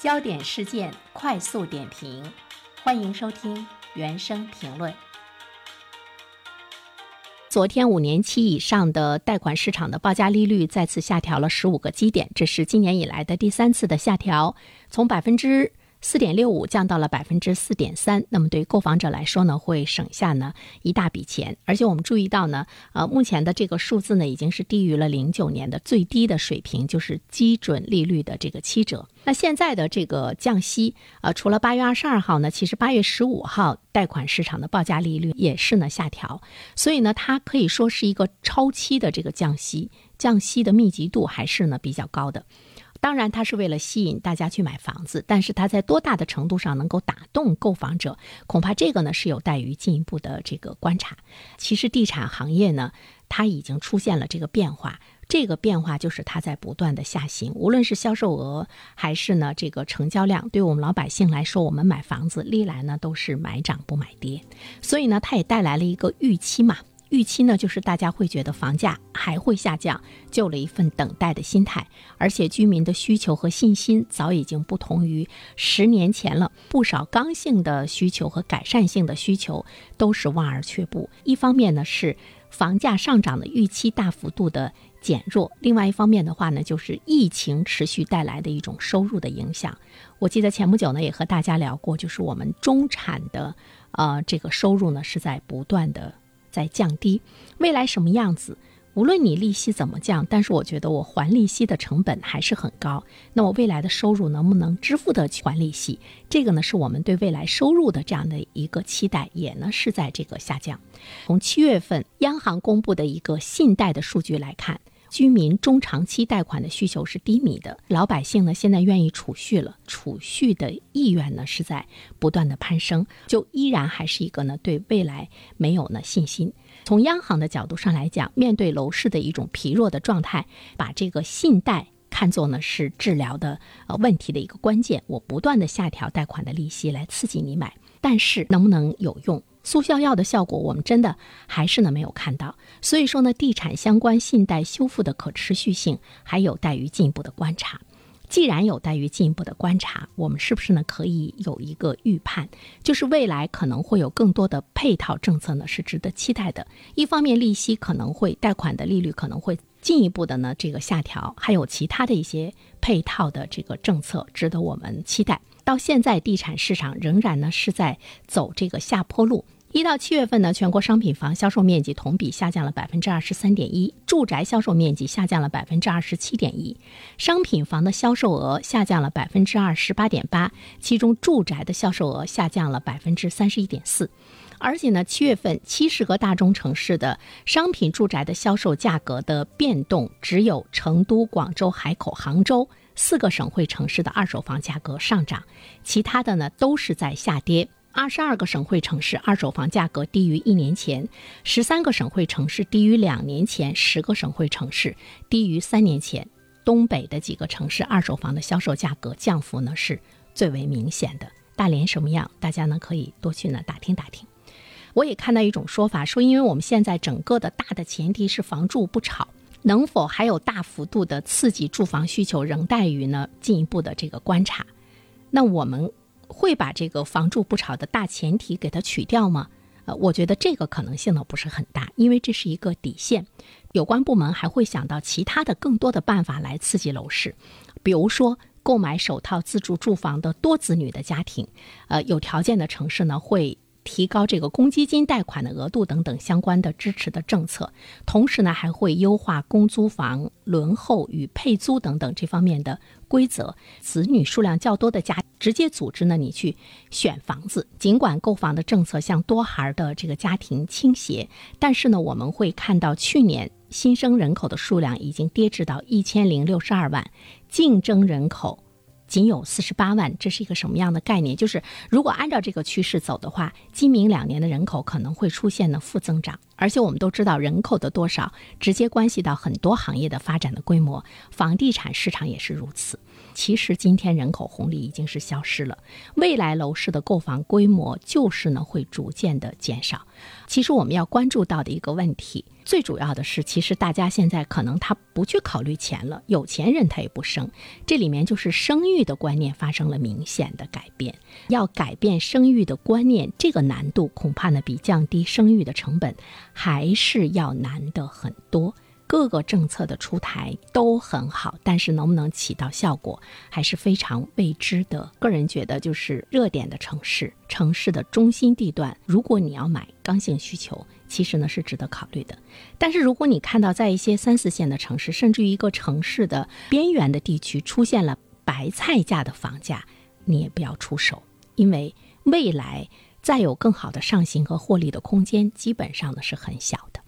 焦点事件快速点评，欢迎收听原声评论。昨天，五年期以上的贷款市场的报价利率再次下调了十五个基点，这是今年以来的第三次的下调，从百分之。四点六五降到了百分之四点三，那么对购房者来说呢，会省下呢一大笔钱。而且我们注意到呢，呃，目前的这个数字呢，已经是低于了零九年的最低的水平，就是基准利率的这个七折。那现在的这个降息，呃，除了八月二十二号呢，其实八月十五号贷款市场的报价利率也是呢下调，所以呢，它可以说是一个超期的这个降息，降息的密集度还是呢比较高的。当然，它是为了吸引大家去买房子，但是它在多大的程度上能够打动购房者，恐怕这个呢是有待于进一步的这个观察。其实，地产行业呢，它已经出现了这个变化，这个变化就是它在不断的下行，无论是销售额还是呢这个成交量，对我们老百姓来说，我们买房子历来呢都是买涨不买跌，所以呢，它也带来了一个预期嘛。预期呢，就是大家会觉得房价还会下降，就了一份等待的心态。而且居民的需求和信心早已经不同于十年前了，不少刚性的需求和改善性的需求都是望而却步。一方面呢是房价上涨的预期大幅度的减弱，另外一方面的话呢，就是疫情持续带来的一种收入的影响。我记得前不久呢也和大家聊过，就是我们中产的呃这个收入呢是在不断的。在降低，未来什么样子？无论你利息怎么降，但是我觉得我还利息的成本还是很高。那我未来的收入能不能支付得起还利息？这个呢，是我们对未来收入的这样的一个期待，也呢是在这个下降。从七月份央行公布的一个信贷的数据来看。居民中长期贷款的需求是低迷的，老百姓呢现在愿意储蓄了，储蓄的意愿呢是在不断的攀升，就依然还是一个呢对未来没有呢信心。从央行的角度上来讲，面对楼市的一种疲弱的状态，把这个信贷看作呢是治疗的呃问题的一个关键，我不断的下调贷款的利息来刺激你买，但是能不能有用？速效药的效果，我们真的还是呢没有看到。所以说呢，地产相关信贷修复的可持续性还有待于进一步的观察。既然有待于进一步的观察，我们是不是呢可以有一个预判，就是未来可能会有更多的配套政策呢是值得期待的。一方面，利息可能会贷款的利率可能会进一步的呢这个下调，还有其他的一些配套的这个政策值得我们期待。到现在，地产市场仍然呢是在走这个下坡路。一到七月份呢，全国商品房销售面积同比下降了百分之二十三点一，住宅销售面积下降了百分之二十七点一，商品房的销售额下降了百分之二十八点八，其中住宅的销售额下降了百分之三十一点四。而且呢，七月份七十个大中城市的商品住宅的销售价格的变动，只有成都、广州、海口、杭州。四个省会城市的二手房价格上涨，其他的呢都是在下跌。二十二个省会城市二手房价格低于一年前，十三个省会城市低于两年前，十个省会城市低于三年前。东北的几个城市二手房的销售价格降幅呢是最为明显的。大连什么样？大家呢可以多去呢打听打听。我也看到一种说法，说因为我们现在整个的大的前提是房住不炒。能否还有大幅度的刺激住房需求，仍待于呢进一步的这个观察。那我们会把这个房住不炒的大前提给它取掉吗？呃，我觉得这个可能性呢不是很大，因为这是一个底线。有关部门还会想到其他的更多的办法来刺激楼市，比如说购买首套自住住房的多子女的家庭，呃，有条件的城市呢会。提高这个公积金贷款的额度等等相关的支持的政策，同时呢还会优化公租房轮候与配租等等这方面的规则。子女数量较多的家直接组织呢你去选房子，尽管购房的政策向多孩的这个家庭倾斜，但是呢我们会看到去年新生人口的数量已经跌至到一千零六十二万，竞争人口。仅有四十八万，这是一个什么样的概念？就是如果按照这个趋势走的话，今明两年的人口可能会出现呢负增长。而且我们都知道，人口的多少直接关系到很多行业的发展的规模，房地产市场也是如此。其实今天人口红利已经是消失了，未来楼市的购房规模就是呢会逐渐的减少。其实我们要关注到的一个问题，最主要的是，其实大家现在可能他不去考虑钱了，有钱人他也不生，这里面就是生育的观念发生了明显的改变。要改变生育的观念，这个难度恐怕呢比降低生育的成本还是要难的很多。各个政策的出台都很好，但是能不能起到效果还是非常未知的。个人觉得，就是热点的城市、城市的中心地段，如果你要买刚性需求，其实呢是值得考虑的。但是如果你看到在一些三四线的城市，甚至于一个城市的边缘的地区出现了白菜价的房价，你也不要出手，因为未来再有更好的上行和获利的空间，基本上呢是很小的。